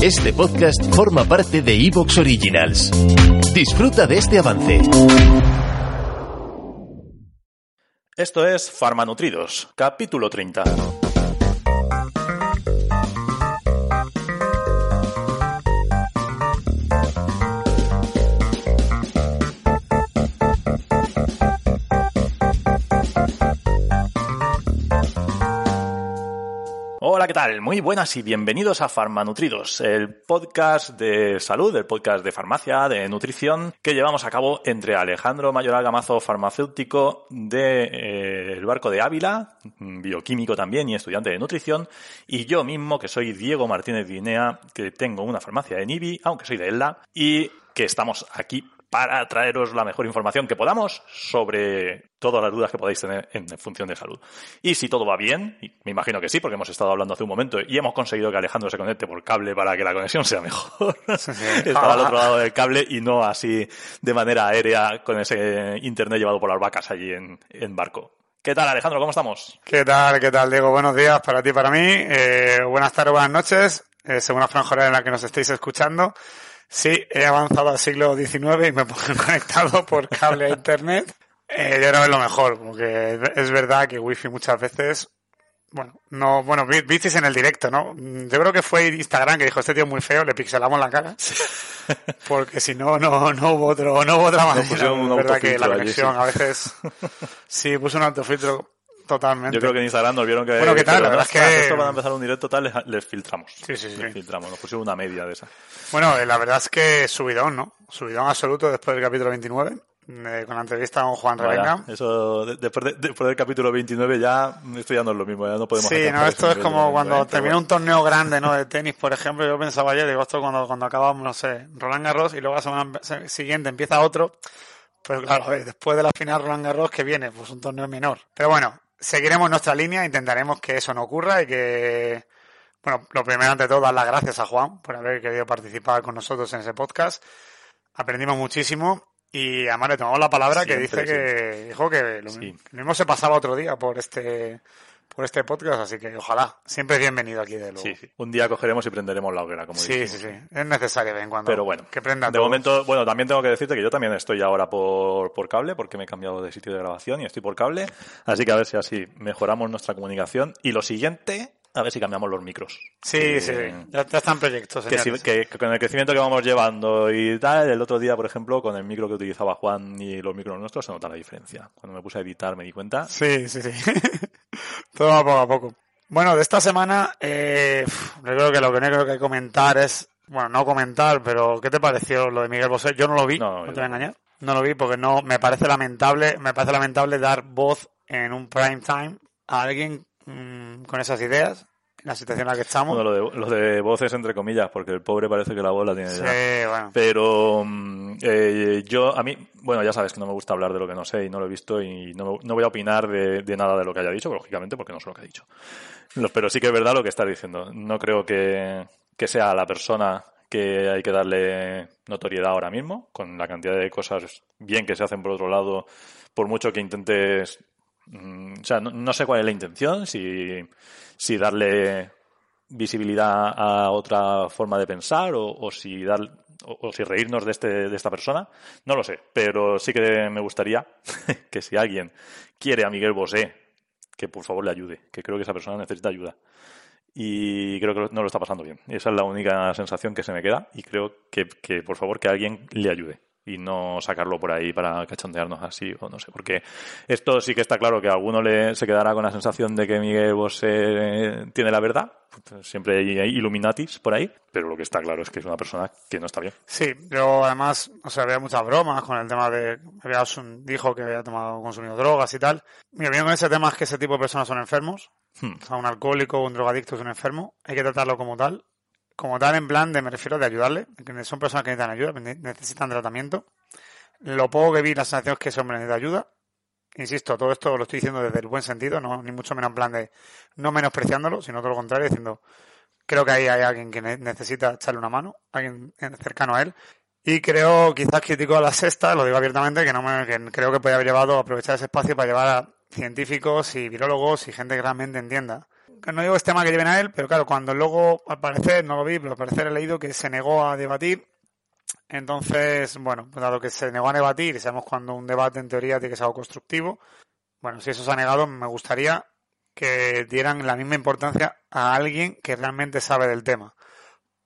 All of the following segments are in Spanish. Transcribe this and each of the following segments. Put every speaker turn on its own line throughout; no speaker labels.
Este podcast forma parte de Evox Originals. Disfruta de este avance.
Esto es Farmanutridos, capítulo 30. Muy buenas y bienvenidos a Farmanutridos, el podcast de salud, el podcast de farmacia, de nutrición que llevamos a cabo entre Alejandro Mayoral Gamazo, farmacéutico del de, eh, barco de Ávila, bioquímico también y estudiante de nutrición, y yo mismo, que soy Diego Martínez Guinea, que tengo una farmacia en IBI, aunque soy de ELA, y que estamos aquí para traeros la mejor información que podamos sobre todas las dudas que podáis tener en función de salud. Y si todo va bien, y me imagino que sí, porque hemos estado hablando hace un momento y hemos conseguido que Alejandro se conecte por cable para que la conexión sea mejor. Estaba al otro lado del cable y no así de manera aérea con ese internet llevado por las vacas allí en, en barco. ¿Qué tal, Alejandro? ¿Cómo estamos?
¿Qué tal? ¿Qué tal, Diego? Buenos días para ti y para mí. Eh, buenas tardes, buenas noches, eh, según la franja en la que nos estéis escuchando. Sí, he avanzado al siglo XIX y me pongo conectado por cable a internet. Eh, yo no es lo mejor, porque es verdad que wifi muchas veces, bueno, no, bueno, visteis en el directo, ¿no? Yo creo que fue Instagram que dijo este tío es muy feo, le pixelamos la cara. Porque si no, no, no hubo otro, no hubo otra manera. No es verdad que la conexión allí, sí. a veces, sí, puso un autofiltro Totalmente.
Yo creo que en Instagram nos vieron que.
Bueno, ¿qué tal? La verdad es que.
Esto para empezar un directo tal, les, les filtramos.
Sí, sí, sí.
Les filtramos, nos pusimos una media de esa.
Bueno, la verdad es que subidón, ¿no? Subidón absoluto después del capítulo 29. Eh, con la entrevista con Juan Revenga.
Vaya, eso, de, después, de, después del capítulo 29 ya, esto ya no es lo mismo, ya no podemos
Sí, no, esto es como cuando termina un torneo grande, ¿no? De tenis, por ejemplo, yo pensaba ayer, digo, esto cuando, cuando acabamos, no sé, Roland Garros y luego la semana siguiente empieza otro, pues claro, a ver, después de la final Roland Garros, que viene? Pues un torneo menor. Pero bueno, seguiremos nuestra línea, intentaremos que eso no ocurra y que, bueno, lo primero ante todo, dar las gracias a Juan por haber querido participar con nosotros en ese podcast. Aprendimos muchísimo y además le tomamos la palabra Siempre, que dice que dijo que lo, sí. lo, mismo se pasaba otro día por este por este podcast, así que ojalá, siempre bienvenido aquí de luego.
Sí, sí. Un día cogeremos y prenderemos la hoguera, como
Sí,
dijimos.
sí, sí. Es necesario de en cuando.
Pero bueno,
que prendan
de
todos.
momento, bueno, también tengo que decirte que yo también estoy ahora por, por cable, porque me he cambiado de sitio de grabación y estoy por cable. Así que a ver si así mejoramos nuestra comunicación. Y lo siguiente, a ver si cambiamos los micros.
Sí, que, sí, ya, ya, están proyectos.
Que, si, que, que, con el crecimiento que vamos llevando y tal, el otro día, por ejemplo, con el micro que utilizaba Juan y los micros nuestros, se nota la diferencia. Cuando me puse a editar me di cuenta.
Sí, sí, sí. Todo va poco a poco. Bueno, de esta semana, eh, yo creo que lo que no creo que comentar es, bueno, no comentar, pero ¿qué te pareció lo de Miguel Bosé? Yo no lo vi, no, no te voy a engañar. No lo vi porque no, me parece lamentable, me parece lamentable dar voz en un prime time a alguien mmm, con esas ideas la situación en la que estamos.
Bueno, lo de, lo de voces entre comillas, porque el pobre parece que la voz la tiene
sí,
ya.
Bueno.
Pero eh, yo, a mí, bueno, ya sabes que no me gusta hablar de lo que no sé y no lo he visto y no, no voy a opinar de, de, nada de lo que haya dicho, lógicamente, porque no sé lo que ha dicho. Pero sí que es verdad lo que estás diciendo. No creo que, que sea la persona que hay que darle notoriedad ahora mismo, con la cantidad de cosas bien que se hacen por otro lado, por mucho que intentes o sea, no, no, sé cuál es la intención, si, si darle visibilidad a otra forma de pensar o, si dar o, o, si reírnos de, este, de esta persona, no lo sé, pero sí que me gustaría que si alguien quiere a Miguel Bosé, que por favor le ayude, que creo que esa persona necesita ayuda. Y creo que no lo está pasando bien. Esa es la única sensación que se me queda y creo que, que por favor que alguien le ayude y no sacarlo por ahí para cachondearnos así o no sé, porque esto sí que está claro que a alguno le, se quedará con la sensación de que Miguel Bosé tiene la verdad, siempre hay Illuminatis por ahí, pero lo que está claro es que es una persona que no está bien.
Sí, yo además, o sea, había muchas bromas con el tema de, había, dijo que había tomado, consumido drogas y tal. Mi opinión con ese tema es que ese tipo de personas son enfermos, hmm. o sea, un alcohólico un drogadicto es un enfermo, hay que tratarlo como tal, como tal en plan de, me refiero de ayudarle, son personas que necesitan ayuda, necesitan tratamiento. Lo poco que vi, la sensación es que ese hombre necesita ayuda. Insisto, todo esto lo estoy diciendo desde el buen sentido, no ni mucho menos en plan de no menospreciándolo, sino todo lo contrario, diciendo, creo que ahí hay alguien que necesita echarle una mano, alguien cercano a él. Y creo, quizás critico a la sexta, lo digo abiertamente, que no me, que creo que podría haber llevado aprovechar ese espacio para llevar a científicos y virólogos y gente que realmente entienda no digo este tema que lleven a él, pero claro, cuando luego, al parecer, no lo vi, pero al parecer he leído que se negó a debatir. Entonces, bueno, pues dado que se negó a debatir, y sabemos cuando un debate en teoría tiene que ser algo constructivo, bueno, si eso se ha negado, me gustaría que dieran la misma importancia a alguien que realmente sabe del tema.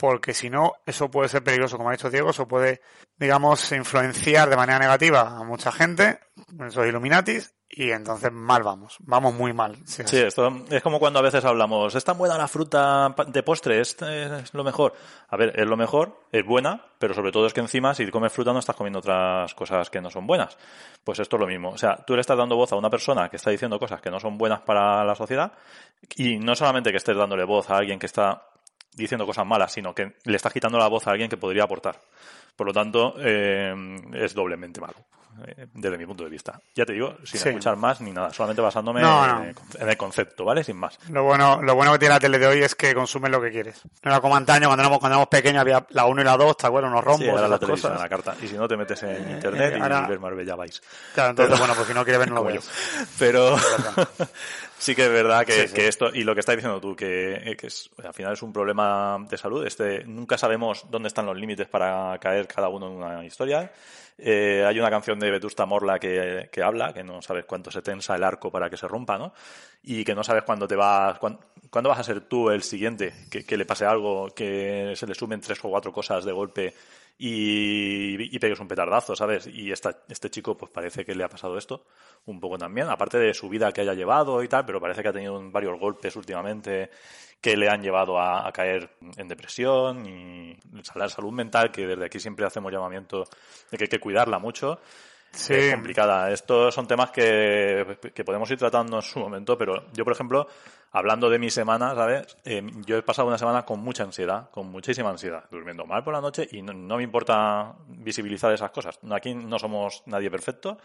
Porque si no, eso puede ser peligroso, como ha dicho Diego, eso puede, digamos, influenciar de manera negativa a mucha gente, esos Illuminatis, y entonces mal vamos, vamos muy mal.
Sí, esto es como cuando a veces hablamos, es tan buena la fruta de postre, es, es, lo mejor. A ver, es lo mejor, es buena, pero sobre todo es que encima si comes fruta no estás comiendo otras cosas que no son buenas. Pues esto es lo mismo. O sea, tú le estás dando voz a una persona que está diciendo cosas que no son buenas para la sociedad y no solamente que estés dándole voz a alguien que está diciendo cosas malas, sino que le estás quitando la voz a alguien que podría aportar. Por lo tanto, eh, es doblemente malo. Eh, desde mi punto de vista. Ya te digo, sin escuchar más ni nada, solamente basándome En, el concepto, ¿vale? Sin más.
Lo bueno, lo bueno que tiene la tele de hoy es que consumes lo que quieres. No era como antaño, cuando éramos, cuando éramos pequeños había la 1 y la 2, ¿te acuerdas? Unos rombos. Sí,
era la televisión, la carta. Y si no, te metes en eh, internet y ves Marbella vais.
Claro, entonces, bueno, pues si no quieres ver, no lo veo.
Pero sí que es verdad que, que, esto, y lo que estás diciendo tú, que, que es, al final es un problema de salud. Este, nunca sabemos dónde están los límites para caer cada uno en una historia. Eh, hay una canción de Vetusta Morla que, que, habla, que no sabes cuánto se tensa el arco para que se rompa, ¿no? Y que no sabes cuándo te vas, cuándo, vas a ser tú el siguiente, que, que, le pase algo, que se le sumen tres o cuatro cosas de golpe y, y pegues un petardazo, ¿sabes? Y esta, este chico, pues parece que le ha pasado esto un poco también, aparte de su vida que haya llevado y tal, pero parece que ha tenido varios golpes últimamente que le han llevado a, caer en depresión y la salud mental, que desde aquí siempre hacemos llamamiento de que hay que cuidarla mucho. Es complicada. Estos son temas que, que, podemos ir tratando en su momento, pero yo, por ejemplo, hablando de mi semana, ¿sabes? Eh, yo he pasado una semana con mucha ansiedad, con muchísima ansiedad, durmiendo mal por la noche y no, no me importa visibilizar esas cosas. Aquí no somos nadie perfecto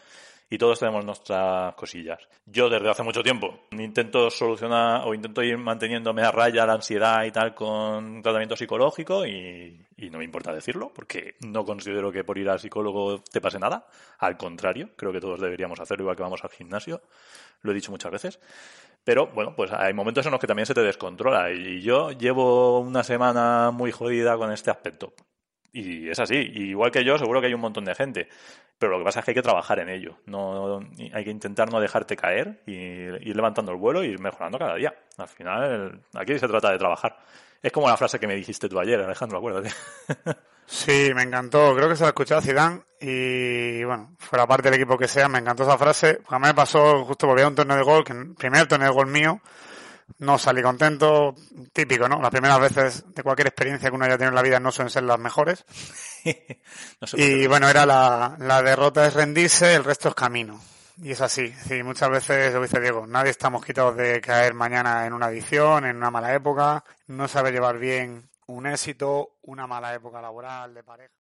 y todos tenemos nuestras cosillas. Yo desde hace mucho tiempo intento solucionar o intento ir manteniéndome a raya la ansiedad y tal con tratamiento psicológico y, no me importa decirlo porque no considero que por ir al psicólogo te pase nada. Al contrario, creo que todos deberíamos hacerlo igual que vamos al gimnasio. Lo he dicho muchas veces. Pero bueno, pues hay momentos en los que también se te descontrola y yo llevo una semana muy jodida con este aspecto. Y es así. igual que yo, seguro que hay un montón de gente. Pero lo que pasa es que hay que trabajar en ello. No, hay que intentar no dejarte caer y ir levantando el vuelo y ir mejorando cada día. Al final, aquí se trata de trabajar. Es como la frase que me dijiste tú ayer, Alejandro, acuérdate.
Sí, me encantó. Creo que se la escuchó a Zidane y, bueno, fuera parte del equipo que sea, me encantó esa frase. A mí me pasó justo porque había un torneo de gol, que primer torneo de gol mío, no salí contento, típico, ¿no? Las primeras veces de cualquier experiencia que uno haya tenido en la vida no suelen ser las mejores. y bueno, era la, la derrota es rendirse, el resto es camino. Y es así. Sí, muchas veces lo dice Diego, nadie estamos quitados de caer mañana en una adicción, en una mala época, no sabe llevar bien un éxito, una mala época laboral, de pareja.